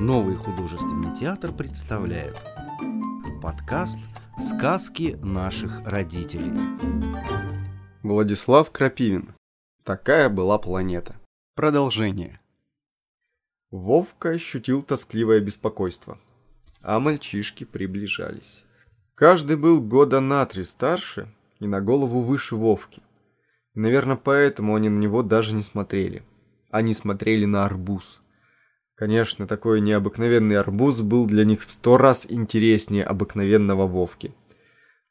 Новый художественный театр представляет подкаст «Сказки наших родителей». Владислав Крапивин. Такая была планета. Продолжение. Вовка ощутил тоскливое беспокойство, а мальчишки приближались. Каждый был года на три старше и на голову выше Вовки. Наверное, поэтому они на него даже не смотрели. Они смотрели на арбуз – Конечно, такой необыкновенный арбуз был для них в сто раз интереснее обыкновенного Вовки.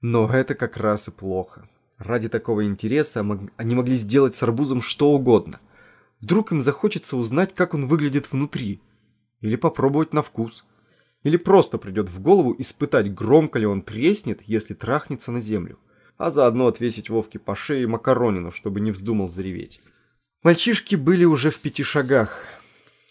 Но это как раз и плохо. Ради такого интереса они могли сделать с арбузом что угодно. Вдруг им захочется узнать, как он выглядит внутри. Или попробовать на вкус. Или просто придет в голову испытать, громко ли он треснет, если трахнется на землю. А заодно отвесить Вовке по шее макаронину, чтобы не вздумал зареветь. Мальчишки были уже в пяти шагах.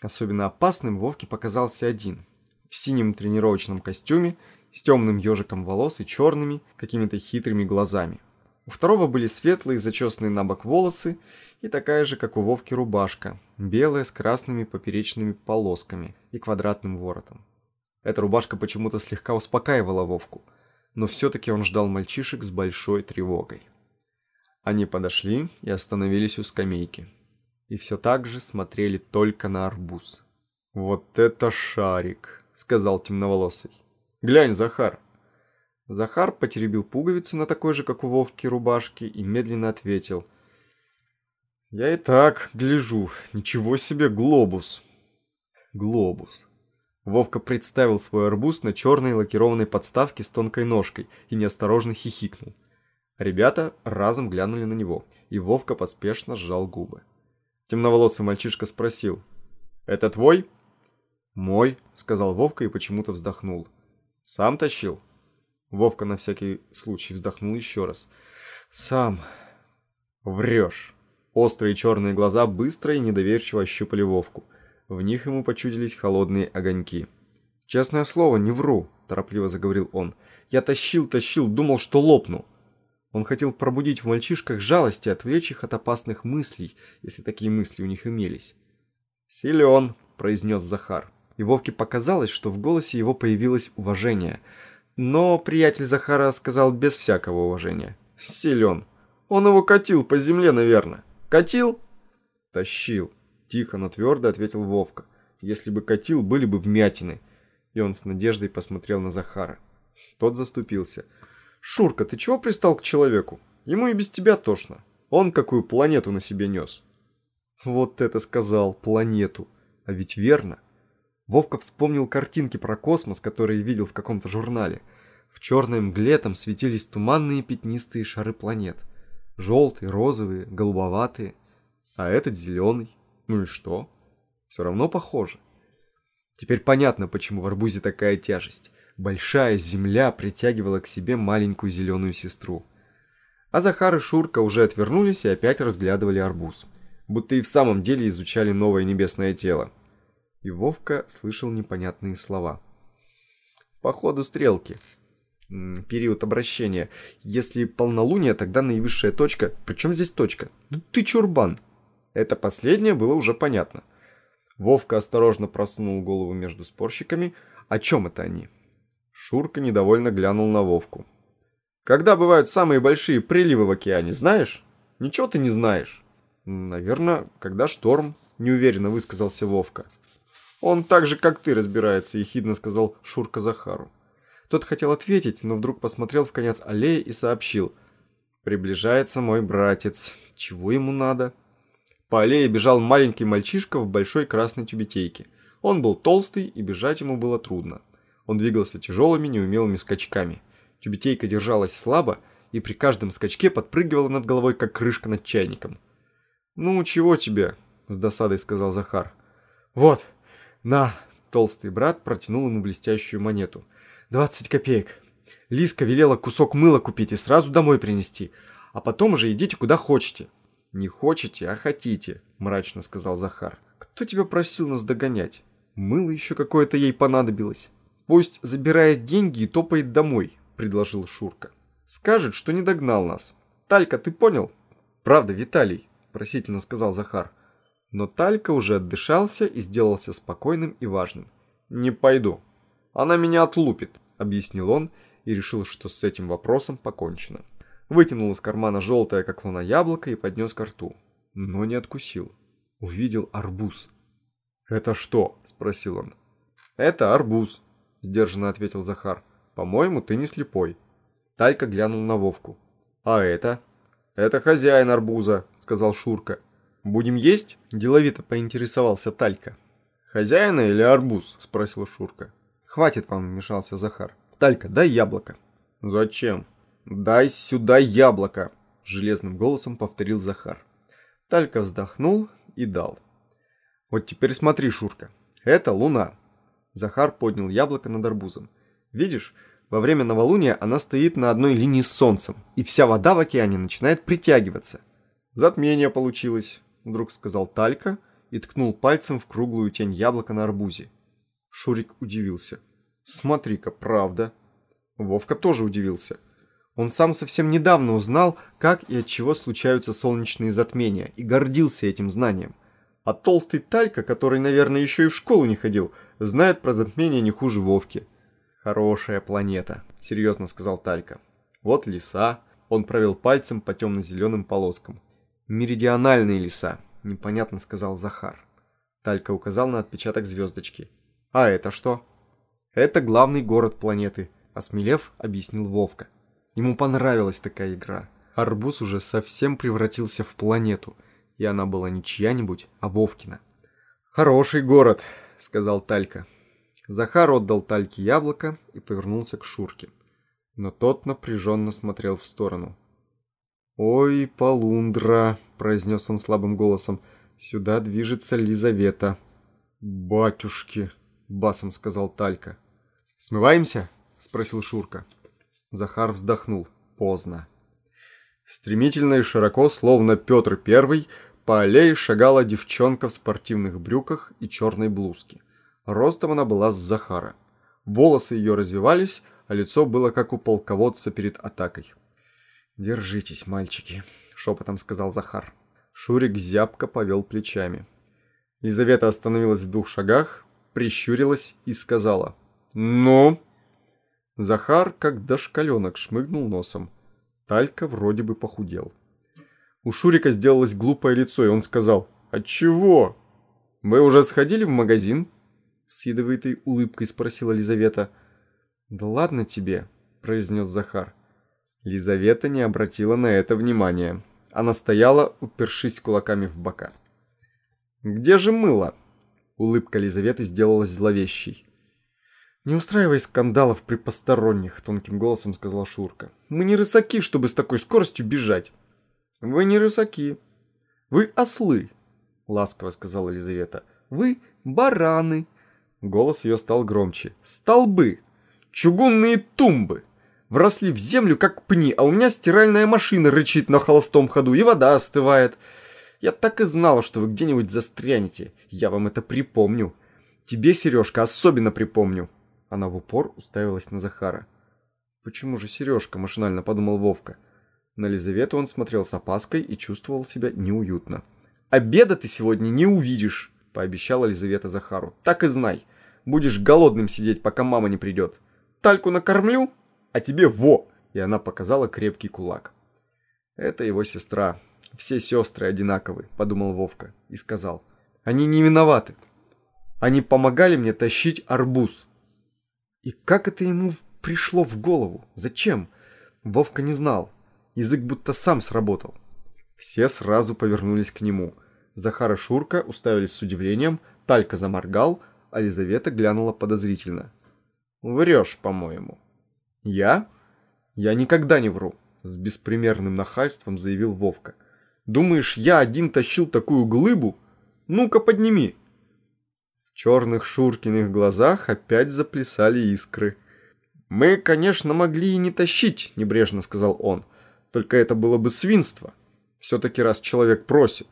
Особенно опасным Вовке показался один. В синем тренировочном костюме, с темным ежиком волос и черными, какими-то хитрыми глазами. У второго были светлые, зачесанные на бок волосы и такая же, как у Вовки, рубашка, белая с красными поперечными полосками и квадратным воротом. Эта рубашка почему-то слегка успокаивала Вовку, но все-таки он ждал мальчишек с большой тревогой. Они подошли и остановились у скамейки и все так же смотрели только на арбуз. «Вот это шарик!» — сказал темноволосый. «Глянь, Захар!» Захар потеребил пуговицу на такой же, как у Вовки, рубашке и медленно ответил. «Я и так гляжу. Ничего себе глобус!» «Глобус!» Вовка представил свой арбуз на черной лакированной подставке с тонкой ножкой и неосторожно хихикнул. Ребята разом глянули на него, и Вовка поспешно сжал губы. Темноволосый мальчишка спросил. «Это твой?» «Мой», — сказал Вовка и почему-то вздохнул. «Сам тащил?» Вовка на всякий случай вздохнул еще раз. «Сам». «Врешь». Острые черные глаза быстро и недоверчиво ощупали Вовку. В них ему почудились холодные огоньки. «Честное слово, не вру», – торопливо заговорил он. «Я тащил, тащил, думал, что лопну. Он хотел пробудить в мальчишках жалость и отвлечь их от опасных мыслей, если такие мысли у них имелись. «Силен», – произнес Захар. И Вовке показалось, что в голосе его появилось уважение. Но приятель Захара сказал без всякого уважения. «Силен. Он его катил по земле, наверное. Катил?» «Тащил», – тихо, но твердо ответил Вовка. «Если бы катил, были бы вмятины». И он с надеждой посмотрел на Захара. Тот заступился – «Шурка, ты чего пристал к человеку? Ему и без тебя тошно. Он какую планету на себе нес». Вот это сказал, планету. А ведь верно. Вовка вспомнил картинки про космос, которые видел в каком-то журнале. В черной мгле там светились туманные пятнистые шары планет. Желтые, розовые, голубоватые. А этот зеленый. Ну и что? Все равно похоже. Теперь понятно, почему в арбузе такая тяжесть большая земля притягивала к себе маленькую зеленую сестру. А Захар и Шурка уже отвернулись и опять разглядывали арбуз. Будто и в самом деле изучали новое небесное тело. И Вовка слышал непонятные слова. По ходу стрелки. Период обращения. Если полнолуние, тогда наивысшая точка. Причем здесь точка? Да ты чурбан. Это последнее было уже понятно. Вовка осторожно просунул голову между спорщиками. О чем это они? Шурка недовольно глянул на Вовку. «Когда бывают самые большие приливы в океане, знаешь? Ничего ты не знаешь». «Наверное, когда шторм», – неуверенно высказался Вовка. «Он так же, как ты, разбирается», – ехидно сказал Шурка Захару. Тот хотел ответить, но вдруг посмотрел в конец аллеи и сообщил. «Приближается мой братец. Чего ему надо?» По аллее бежал маленький мальчишка в большой красной тюбетейке. Он был толстый, и бежать ему было трудно. Он двигался тяжелыми, неумелыми скачками. Тюбетейка держалась слабо и при каждом скачке подпрыгивала над головой, как крышка над чайником. «Ну, чего тебе?» – с досадой сказал Захар. «Вот, на!» – толстый брат протянул ему блестящую монету. «Двадцать копеек. Лиска велела кусок мыла купить и сразу домой принести, а потом уже идите куда хотите». «Не хочете, а хотите», – мрачно сказал Захар. «Кто тебя просил нас догонять? Мыло еще какое-то ей понадобилось». «Пусть забирает деньги и топает домой», – предложил Шурка. «Скажет, что не догнал нас. Талька, ты понял?» «Правда, Виталий», – просительно сказал Захар. Но Талька уже отдышался и сделался спокойным и важным. Не пойду. Она меня отлупит, объяснил он и решил, что с этим вопросом покончено. Вытянул из кармана желтое, как луна, яблоко и поднес ко рту. Но не откусил. Увидел арбуз. «Это что?» – спросил он. «Это арбуз», – сдержанно ответил Захар. «По-моему, ты не слепой». Талька глянул на Вовку. «А это?» «Это хозяин арбуза», – сказал Шурка. «Будем есть?» – деловито поинтересовался Талька. «Хозяина или арбуз?» – спросил Шурка. «Хватит вам», – вмешался Захар. «Талька, дай яблоко». «Зачем?» «Дай сюда яблоко!» – железным голосом повторил Захар. Талька вздохнул и дал. «Вот теперь смотри, Шурка, это луна!» Захар поднял яблоко над арбузом. «Видишь, во время новолуния она стоит на одной линии с солнцем, и вся вода в океане начинает притягиваться». «Затмение получилось», – вдруг сказал Талька и ткнул пальцем в круглую тень яблока на арбузе. Шурик удивился. «Смотри-ка, правда». Вовка тоже удивился – он сам совсем недавно узнал, как и от чего случаются солнечные затмения, и гордился этим знанием. А толстый Талька, который, наверное, еще и в школу не ходил, знает про затмения не хуже Вовки. «Хорошая планета», — серьезно сказал Талька. «Вот леса». Он провел пальцем по темно-зеленым полоскам. «Меридиональные леса», — непонятно сказал Захар. Талька указал на отпечаток звездочки. «А это что?» «Это главный город планеты», — осмелев, объяснил Вовка. Ему понравилась такая игра. Арбуз уже совсем превратился в планету, и она была не чья-нибудь, а Вовкина. «Хороший город», — сказал Талька. Захар отдал Тальке яблоко и повернулся к Шурке. Но тот напряженно смотрел в сторону. «Ой, Полундра», — произнес он слабым голосом, — «сюда движется Лизавета». «Батюшки», — басом сказал Талька. «Смываемся?» — спросил Шурка. Захар вздохнул. Поздно. Стремительно и широко, словно Петр Первый, по аллее шагала девчонка в спортивных брюках и черной блузке. Ростом она была с Захара. Волосы ее развивались, а лицо было как у полководца перед атакой. «Держитесь, мальчики», — шепотом сказал Захар. Шурик зябко повел плечами. Елизавета остановилась в двух шагах, прищурилась и сказала «Ну?» Захар, как дошкаленок, шмыгнул носом. Талька вроде бы похудел. У Шурика сделалось глупое лицо, и он сказал «Отчего?» «Вы уже сходили в магазин?» С ядовитой улыбкой спросила Лизавета. «Да ладно тебе», – произнес Захар. Лизавета не обратила на это внимания. Она стояла, упершись кулаками в бока. «Где же мыло?» Улыбка Лизаветы сделалась зловещей. «Не устраивай скандалов при посторонних», — тонким голосом сказала Шурка. «Мы не рысаки, чтобы с такой скоростью бежать». «Вы не рысаки. Вы ослы», — ласково сказала Елизавета. «Вы бараны». Голос ее стал громче. «Столбы! Чугунные тумбы! Вросли в землю, как пни, а у меня стиральная машина рычит на холостом ходу, и вода остывает. Я так и знала, что вы где-нибудь застрянете. Я вам это припомню. Тебе, Сережка, особенно припомню». Она в упор уставилась на Захара. «Почему же сережка?» – машинально подумал Вовка. На Лизавету он смотрел с опаской и чувствовал себя неуютно. «Обеда ты сегодня не увидишь!» – пообещала Лизавета Захару. «Так и знай. Будешь голодным сидеть, пока мама не придет. Тальку накормлю, а тебе во!» И она показала крепкий кулак. «Это его сестра. Все сестры одинаковы», – подумал Вовка и сказал. «Они не виноваты. Они помогали мне тащить арбуз». И как это ему пришло в голову? Зачем? Вовка не знал. Язык будто сам сработал. Все сразу повернулись к нему. Захар и Шурка уставились с удивлением, Талька заморгал, а Лизавета глянула подозрительно. «Врешь, по-моему». «Я? Я никогда не вру», — с беспримерным нахальством заявил Вовка. «Думаешь, я один тащил такую глыбу? Ну-ка подними!» Черных Шуркиных глазах опять заплясали искры. «Мы, конечно, могли и не тащить», — небрежно сказал он. «Только это было бы свинство. Все-таки раз человек просит».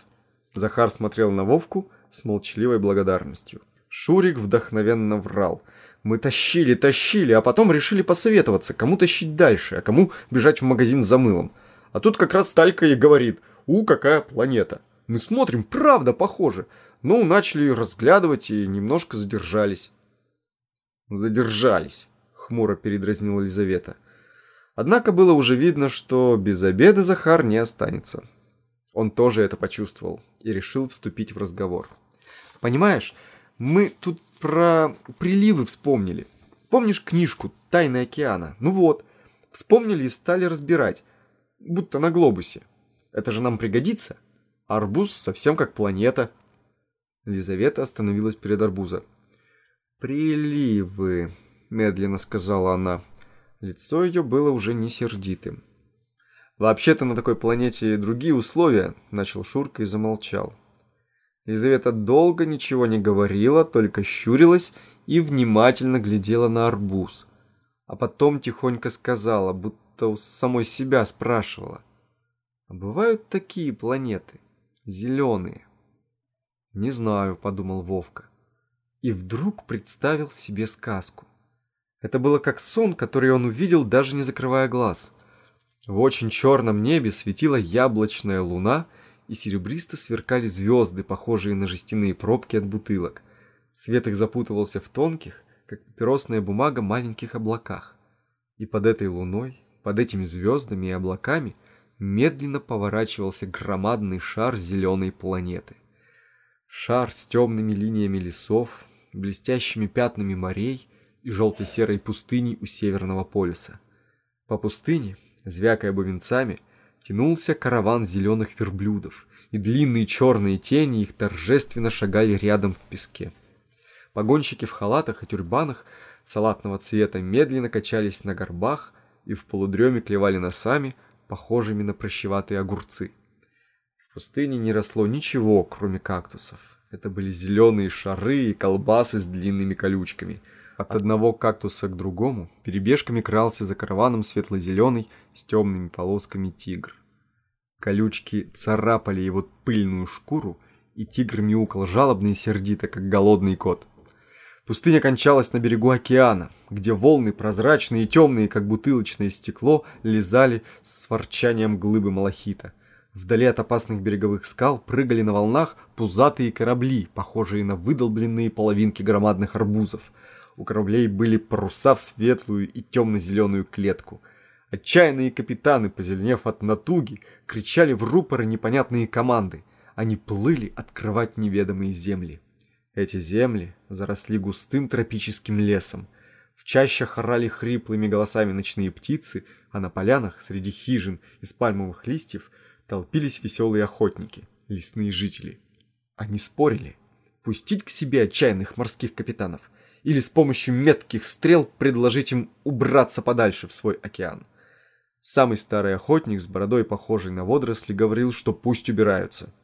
Захар смотрел на Вовку с молчаливой благодарностью. Шурик вдохновенно врал. «Мы тащили, тащили, а потом решили посоветоваться, кому тащить дальше, а кому бежать в магазин за мылом. А тут как раз Талька и говорит, у, какая планета. Мы смотрим, правда похоже. Ну, начали разглядывать и немножко задержались. «Задержались», — хмуро передразнила Елизавета. Однако было уже видно, что без обеда Захар не останется. Он тоже это почувствовал и решил вступить в разговор. «Понимаешь, мы тут про приливы вспомнили. Помнишь книжку «Тайны океана»? Ну вот, вспомнили и стали разбирать, будто на глобусе. Это же нам пригодится. Арбуз совсем как планета». Лизавета остановилась перед арбуза. «Приливы», — медленно сказала она. Лицо ее было уже не сердитым. «Вообще-то на такой планете другие условия», — начал Шурка и замолчал. Лизавета долго ничего не говорила, только щурилась и внимательно глядела на арбуз. А потом тихонько сказала, будто у самой себя спрашивала. «А бывают такие планеты? Зеленые?» «Не знаю», — подумал Вовка. И вдруг представил себе сказку. Это было как сон, который он увидел, даже не закрывая глаз. В очень черном небе светила яблочная луна, и серебристо сверкали звезды, похожие на жестяные пробки от бутылок. Свет их запутывался в тонких, как папиросная бумага, маленьких облаках. И под этой луной, под этими звездами и облаками медленно поворачивался громадный шар зеленой планеты. Шар с темными линиями лесов, блестящими пятнами морей и желто-серой пустыней у Северного полюса. По пустыне, звякая бубенцами, тянулся караван зеленых верблюдов, и длинные черные тени их торжественно шагали рядом в песке. Погонщики в халатах и тюрбанах салатного цвета медленно качались на горбах и в полудреме клевали носами, похожими на прощеватые огурцы. В пустыне не росло ничего, кроме кактусов. Это были зеленые шары и колбасы с длинными колючками – от одного кактуса к другому перебежками крался за караваном светло-зеленый с темными полосками тигр. Колючки царапали его пыльную шкуру, и тигр мяукал жалобно и сердито, как голодный кот. Пустыня кончалась на берегу океана, где волны, прозрачные и темные, как бутылочное стекло, лизали с ворчанием глыбы малахита. Вдали от опасных береговых скал прыгали на волнах пузатые корабли, похожие на выдолбленные половинки громадных арбузов – у кораблей были паруса в светлую и темно-зеленую клетку. Отчаянные капитаны, позеленев от натуги, кричали в рупоры непонятные команды. Они плыли открывать неведомые земли. Эти земли заросли густым тропическим лесом. В чащах орали хриплыми голосами ночные птицы, а на полянах среди хижин из пальмовых листьев толпились веселые охотники, лесные жители. Они спорили, пустить к себе отчаянных морских капитанов или с помощью метких стрел предложить им убраться подальше в свой океан. Самый старый охотник с бородой, похожей на водоросли, говорил, что пусть убираются.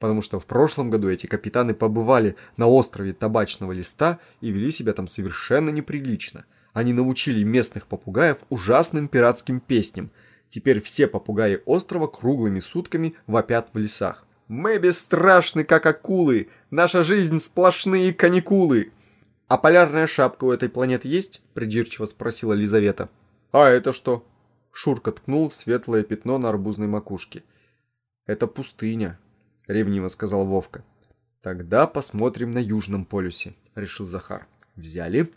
Потому что в прошлом году эти капитаны побывали на острове Табачного Листа и вели себя там совершенно неприлично. Они научили местных попугаев ужасным пиратским песням. Теперь все попугаи острова круглыми сутками вопят в лесах. «Мы бесстрашны, как акулы! Наша жизнь сплошные каникулы!» «А полярная шапка у этой планеты есть?» – придирчиво спросила Лизавета. «А это что?» Шурка ткнул в светлое пятно на арбузной макушке. «Это пустыня», – ревниво сказал Вовка. «Тогда посмотрим на Южном полюсе», – решил Захар. «Взяли».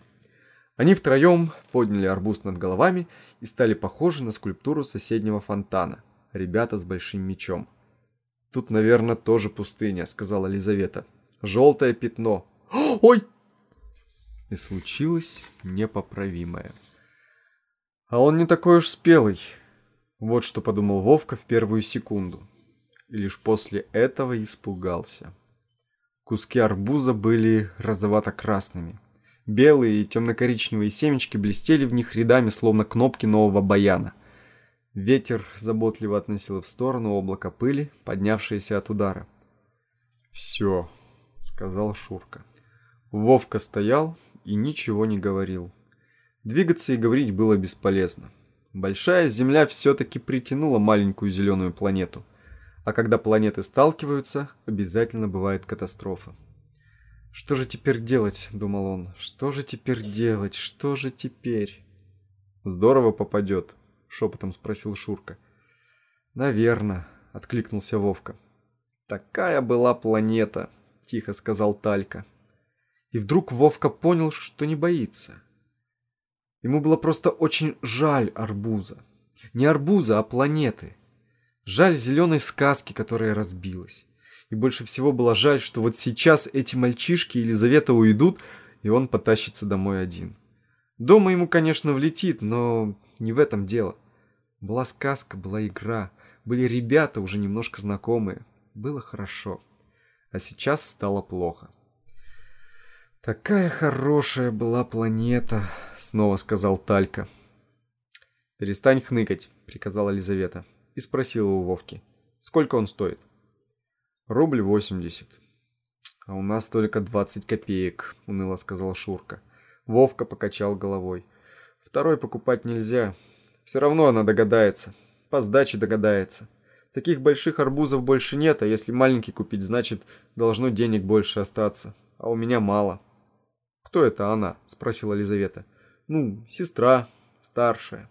Они втроем подняли арбуз над головами и стали похожи на скульптуру соседнего фонтана. Ребята с большим мечом. «Тут, наверное, тоже пустыня», — сказала Лизавета. «Желтое пятно». «Ой!» и случилось непоправимое. А он не такой уж спелый. Вот что подумал Вовка в первую секунду. И лишь после этого испугался. Куски арбуза были розовато-красными. Белые и темно-коричневые семечки блестели в них рядами, словно кнопки нового баяна. Ветер заботливо относил в сторону облако пыли, поднявшееся от удара. «Все», — сказал Шурка. Вовка стоял, и ничего не говорил. Двигаться и говорить было бесполезно. Большая Земля все-таки притянула маленькую зеленую планету. А когда планеты сталкиваются, обязательно бывает катастрофа. «Что же теперь делать?» – думал он. «Что же теперь делать? Что же теперь?» «Здорово попадет», – шепотом спросил Шурка. «Наверно», – откликнулся Вовка. «Такая была планета», – тихо сказал Талька. И вдруг Вовка понял, что не боится. Ему было просто очень жаль арбуза. Не арбуза, а планеты. Жаль зеленой сказки, которая разбилась. И больше всего было жаль, что вот сейчас эти мальчишки Елизавета уйдут, и он потащится домой один. Дома ему, конечно, влетит, но не в этом дело. Была сказка, была игра, были ребята уже немножко знакомые. Было хорошо. А сейчас стало плохо. «Такая хорошая была планета», — снова сказал Талька. «Перестань хныкать», — приказала Елизавета. И спросила у Вовки. «Сколько он стоит?» «Рубль восемьдесят». «А у нас только двадцать копеек», — уныло сказал Шурка. Вовка покачал головой. «Второй покупать нельзя. Все равно она догадается. По сдаче догадается. Таких больших арбузов больше нет, а если маленький купить, значит, должно денег больше остаться. А у меня мало». «Кто это она?» – спросила Елизавета. «Ну, сестра, старшая».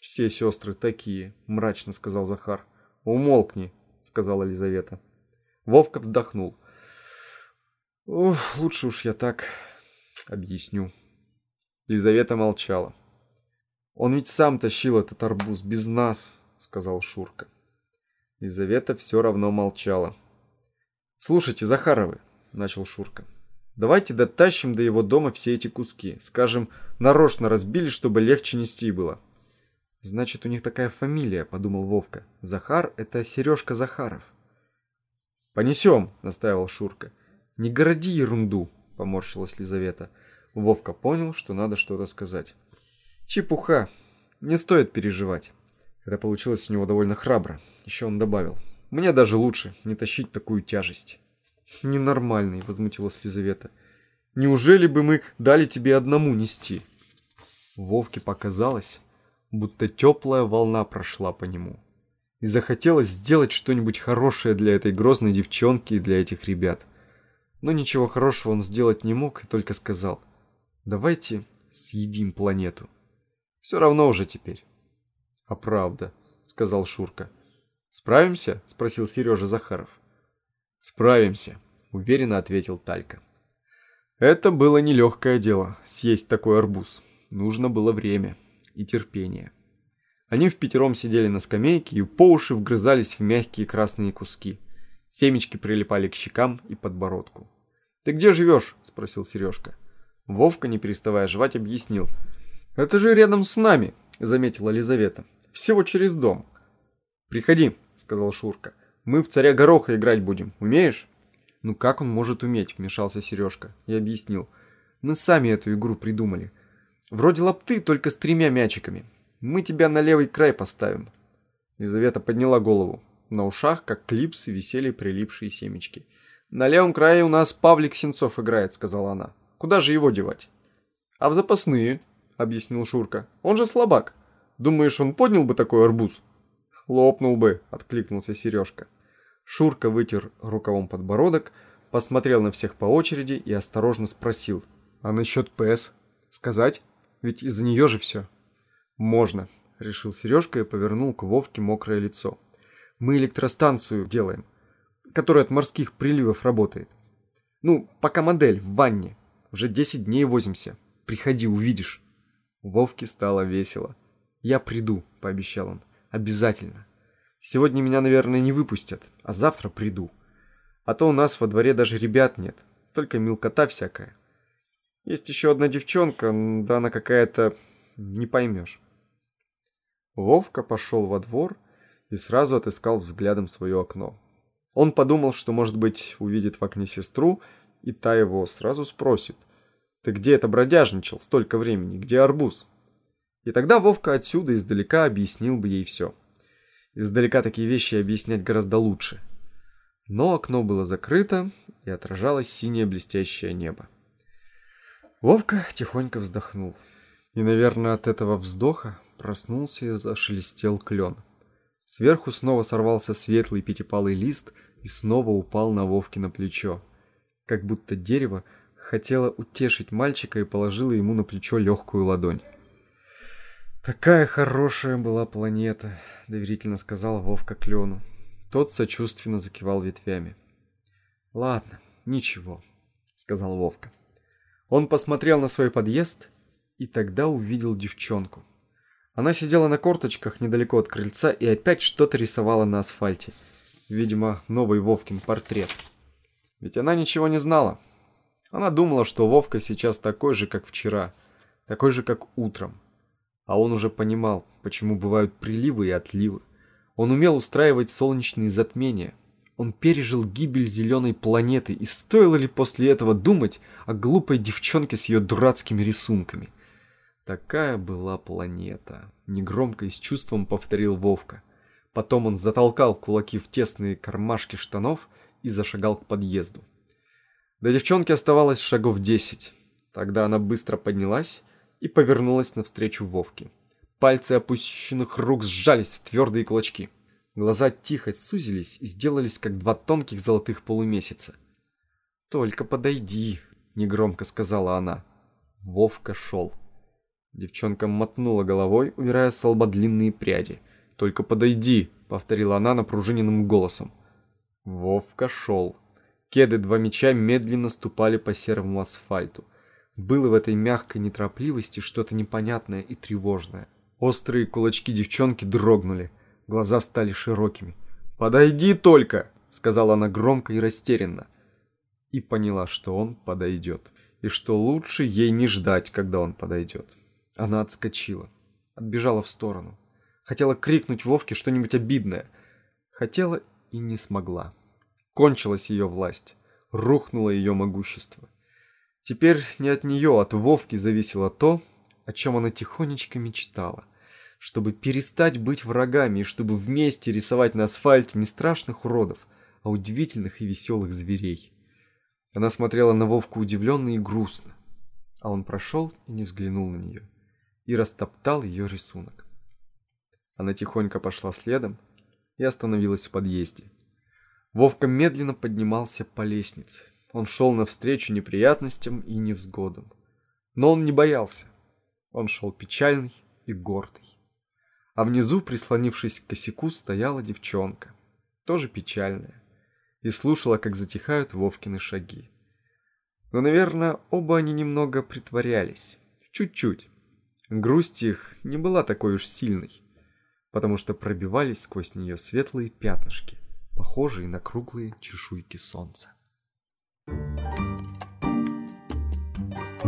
«Все сестры такие», – мрачно сказал Захар. «Умолкни», – сказала Елизавета. Вовка вздохнул. «Ох, лучше уж я так объясню». Елизавета молчала. «Он ведь сам тащил этот арбуз, без нас», — сказал Шурка. Елизавета все равно молчала. «Слушайте, Захаровы», — начал Шурка, — Давайте дотащим до его дома все эти куски. Скажем, нарочно разбили, чтобы легче нести было. Значит, у них такая фамилия, подумал Вовка. Захар – это Сережка Захаров. Понесем, настаивал Шурка. Не городи ерунду, поморщилась Лизавета. Вовка понял, что надо что-то сказать. Чепуха. Не стоит переживать. Это получилось у него довольно храбро. Еще он добавил. Мне даже лучше не тащить такую тяжесть. «Ненормальный», — возмутилась Лизавета. «Неужели бы мы дали тебе одному нести?» Вовке показалось, будто теплая волна прошла по нему. И захотелось сделать что-нибудь хорошее для этой грозной девчонки и для этих ребят. Но ничего хорошего он сделать не мог и только сказал «Давайте съедим планету». Все равно уже теперь. «А правда», — сказал Шурка. «Справимся?» — спросил Сережа Захаров. «Справимся», — уверенно ответил Талька. Это было нелегкое дело, съесть такой арбуз. Нужно было время и терпение. Они в пятером сидели на скамейке и по уши вгрызались в мягкие красные куски. Семечки прилипали к щекам и подбородку. «Ты где живешь?» – спросил Сережка. Вовка, не переставая жевать, объяснил. «Это же рядом с нами», – заметила Лизавета. «Всего через дом». «Приходи», – сказал Шурка. Мы в царя гороха играть будем. Умеешь? Ну как он может уметь, вмешался Сережка. Я объяснил. Мы сами эту игру придумали. Вроде лапты, только с тремя мячиками. Мы тебя на левый край поставим. Лизавета подняла голову. На ушах, как клипсы, висели прилипшие семечки. «На левом крае у нас Павлик Сенцов играет», — сказала она. «Куда же его девать?» «А в запасные», — объяснил Шурка. «Он же слабак. Думаешь, он поднял бы такой арбуз?» «Лопнул бы», — откликнулся Сережка. Шурка вытер рукавом подбородок, посмотрел на всех по очереди и осторожно спросил. «А насчет ПС? Сказать? Ведь из-за нее же все». «Можно», — решил Сережка и повернул к Вовке мокрое лицо. «Мы электростанцию делаем, которая от морских приливов работает. Ну, пока модель в ванне. Уже 10 дней возимся. Приходи, увидишь». Вовке стало весело. «Я приду», — пообещал он. «Обязательно». Сегодня меня, наверное, не выпустят, а завтра приду. А то у нас во дворе даже ребят нет, только мелкота всякая. Есть еще одна девчонка, да она какая-то... не поймешь. Вовка пошел во двор и сразу отыскал взглядом свое окно. Он подумал, что, может быть, увидит в окне сестру, и та его сразу спросит. «Ты где это бродяжничал столько времени? Где арбуз?» И тогда Вовка отсюда издалека объяснил бы ей все. Издалека такие вещи объяснять гораздо лучше. Но окно было закрыто, и отражалось синее блестящее небо. Вовка тихонько вздохнул. И, наверное, от этого вздоха проснулся и зашелестел клен. Сверху снова сорвался светлый пятипалый лист и снова упал на Вовки на плечо. Как будто дерево хотело утешить мальчика и положило ему на плечо легкую ладонь. «Такая хорошая была планета», — доверительно сказал Вовка Клену. Тот сочувственно закивал ветвями. «Ладно, ничего», — сказал Вовка. Он посмотрел на свой подъезд и тогда увидел девчонку. Она сидела на корточках недалеко от крыльца и опять что-то рисовала на асфальте. Видимо, новый Вовкин портрет. Ведь она ничего не знала. Она думала, что Вовка сейчас такой же, как вчера, такой же, как утром. А он уже понимал, почему бывают приливы и отливы. Он умел устраивать солнечные затмения. Он пережил гибель зеленой планеты, и стоило ли после этого думать о глупой девчонке с ее дурацкими рисунками? Такая была планета. Негромко и с чувством повторил Вовка. Потом он затолкал кулаки в тесные кармашки штанов и зашагал к подъезду. До девчонки оставалось шагов десять. Тогда она быстро поднялась и повернулась навстречу Вовке. Пальцы опущенных рук сжались в твердые кулачки. Глаза тихо сузились и сделались, как два тонких золотых полумесяца. «Только подойди», — негромко сказала она. Вовка шел. Девчонка мотнула головой, убирая с лба длинные пряди. «Только подойди», — повторила она напружиненным голосом. Вовка шел. Кеды два меча медленно ступали по серому асфальту. Было в этой мягкой неторопливости что-то непонятное и тревожное. Острые кулачки девчонки дрогнули, глаза стали широкими. «Подойди только!» — сказала она громко и растерянно. И поняла, что он подойдет, и что лучше ей не ждать, когда он подойдет. Она отскочила, отбежала в сторону. Хотела крикнуть Вовке что-нибудь обидное. Хотела и не смогла. Кончилась ее власть, рухнуло ее могущество. Теперь не от нее, от Вовки зависело то, о чем она тихонечко мечтала. Чтобы перестать быть врагами и чтобы вместе рисовать на асфальте не страшных уродов, а удивительных и веселых зверей. Она смотрела на Вовку удивленно и грустно, а он прошел и не взглянул на нее, и растоптал ее рисунок. Она тихонько пошла следом и остановилась в подъезде. Вовка медленно поднимался по лестнице. Он шел навстречу неприятностям и невзгодам. Но он не боялся. Он шел печальный и гордый. А внизу, прислонившись к косяку, стояла девчонка, тоже печальная, и слушала, как затихают Вовкины шаги. Но, наверное, оба они немного притворялись. Чуть-чуть. Грусть их не была такой уж сильной, потому что пробивались сквозь нее светлые пятнышки, похожие на круглые чешуйки солнца.